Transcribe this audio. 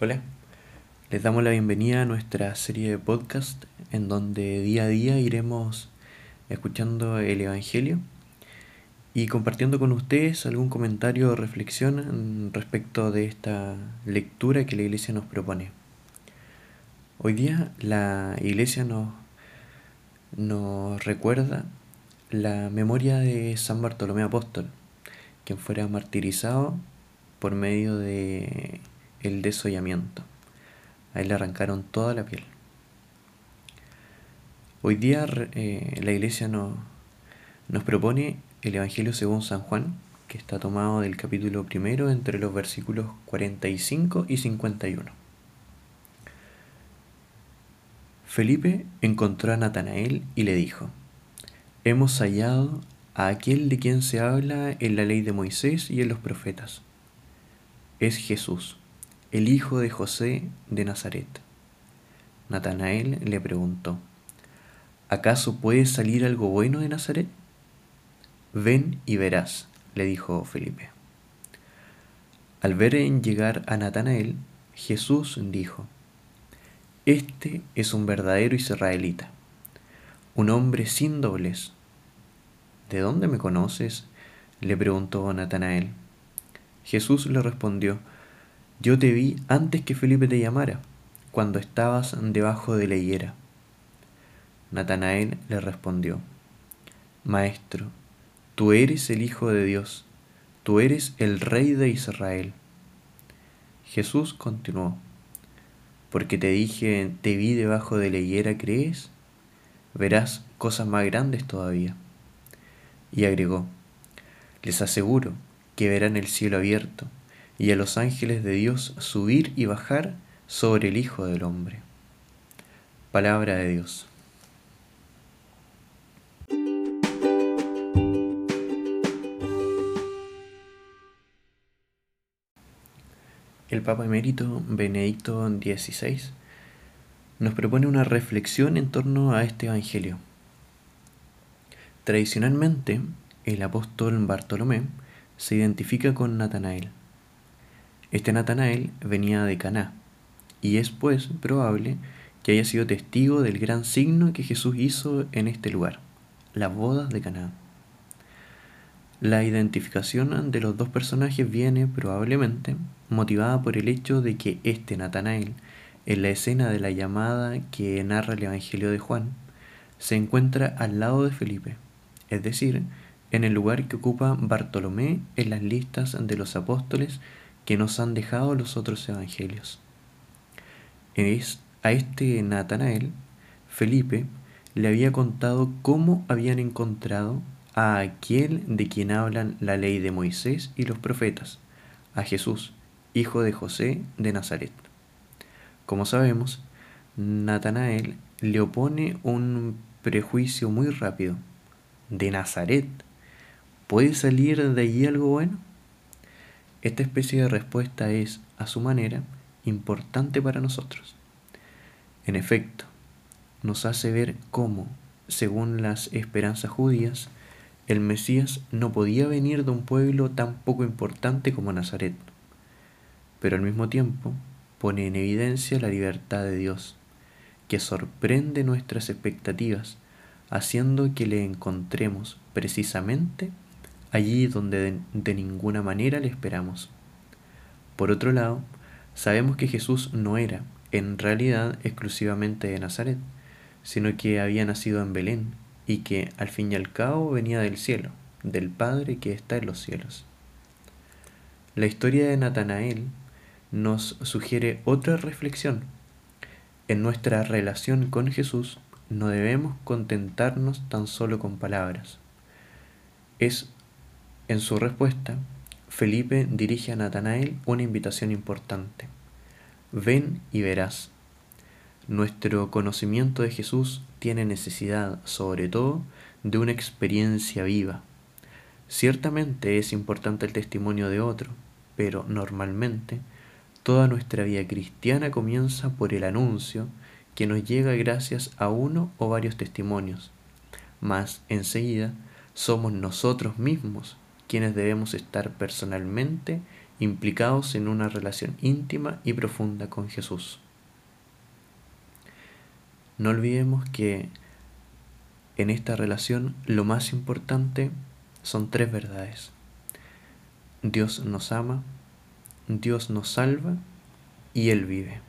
Hola, les damos la bienvenida a nuestra serie de podcast en donde día a día iremos escuchando el Evangelio y compartiendo con ustedes algún comentario o reflexión respecto de esta lectura que la iglesia nos propone. Hoy día la iglesia nos, nos recuerda la memoria de San Bartolomé Apóstol, quien fuera martirizado por medio de el desollamiento. A él le arrancaron toda la piel. Hoy día eh, la iglesia nos, nos propone el Evangelio según San Juan, que está tomado del capítulo primero entre los versículos 45 y 51. Felipe encontró a Natanael y le dijo, Hemos hallado a aquel de quien se habla en la ley de Moisés y en los profetas. Es Jesús, el hijo de José de Nazaret. Natanael le preguntó, ¿acaso puede salir algo bueno de Nazaret? Ven y verás, le dijo Felipe. Al ver en llegar a Natanael, Jesús dijo, Este es un verdadero israelita, un hombre sin doblez. ¿De dónde me conoces? le preguntó Natanael. Jesús le respondió, yo te vi antes que Felipe te llamara, cuando estabas debajo de la higuera. Natanael le respondió, Maestro, tú eres el Hijo de Dios, tú eres el Rey de Israel. Jesús continuó, porque te dije, te vi debajo de la higuera, ¿crees? Verás cosas más grandes todavía. Y agregó, les aseguro que verán el cielo abierto y a los ángeles de Dios subir y bajar sobre el Hijo del Hombre. Palabra de Dios. El Papa Emérito Benedicto XVI nos propone una reflexión en torno a este Evangelio. Tradicionalmente, el apóstol Bartolomé se identifica con Natanael, este Natanael venía de Caná, y es pues probable que haya sido testigo del gran signo que Jesús hizo en este lugar, las bodas de Caná. La identificación de los dos personajes viene probablemente motivada por el hecho de que este Natanael, en la escena de la llamada que narra el Evangelio de Juan, se encuentra al lado de Felipe, es decir, en el lugar que ocupa Bartolomé en las listas de los apóstoles que nos han dejado los otros evangelios. Es a este Natanael, Felipe le había contado cómo habían encontrado a aquel de quien hablan la ley de Moisés y los profetas, a Jesús, hijo de José de Nazaret. Como sabemos, Natanael le opone un prejuicio muy rápido. ¿De Nazaret? ¿Puede salir de allí algo bueno? Esta especie de respuesta es, a su manera, importante para nosotros. En efecto, nos hace ver cómo, según las esperanzas judías, el Mesías no podía venir de un pueblo tan poco importante como Nazaret, pero al mismo tiempo pone en evidencia la libertad de Dios, que sorprende nuestras expectativas, haciendo que le encontremos precisamente allí donde de, ninguna manera le esperamos. Por otro lado, sabemos que Jesús no era, en realidad, exclusivamente de Nazaret, sino que había nacido en Belén y que, al fin y al cabo, venía del cielo, del Padre que está en los cielos. La historia de Natanael nos sugiere otra reflexión. En nuestra relación con Jesús no debemos contentarnos tan solo con palabras. Es en su respuesta, Felipe dirige a Natanael una invitación importante. Ven y verás. Nuestro conocimiento de Jesús tiene necesidad, sobre todo, de una experiencia viva. Ciertamente es importante el testimonio de otro, pero normalmente toda nuestra vida cristiana comienza por el anuncio que nos llega gracias a uno o varios testimonios, mas enseguida somos nosotros mismos quienes debemos estar personalmente implicados en una relación íntima y profunda con Jesús. No olvidemos que en esta relación lo más importante son tres verdades. Dios nos ama, Dios nos salva y Él vive.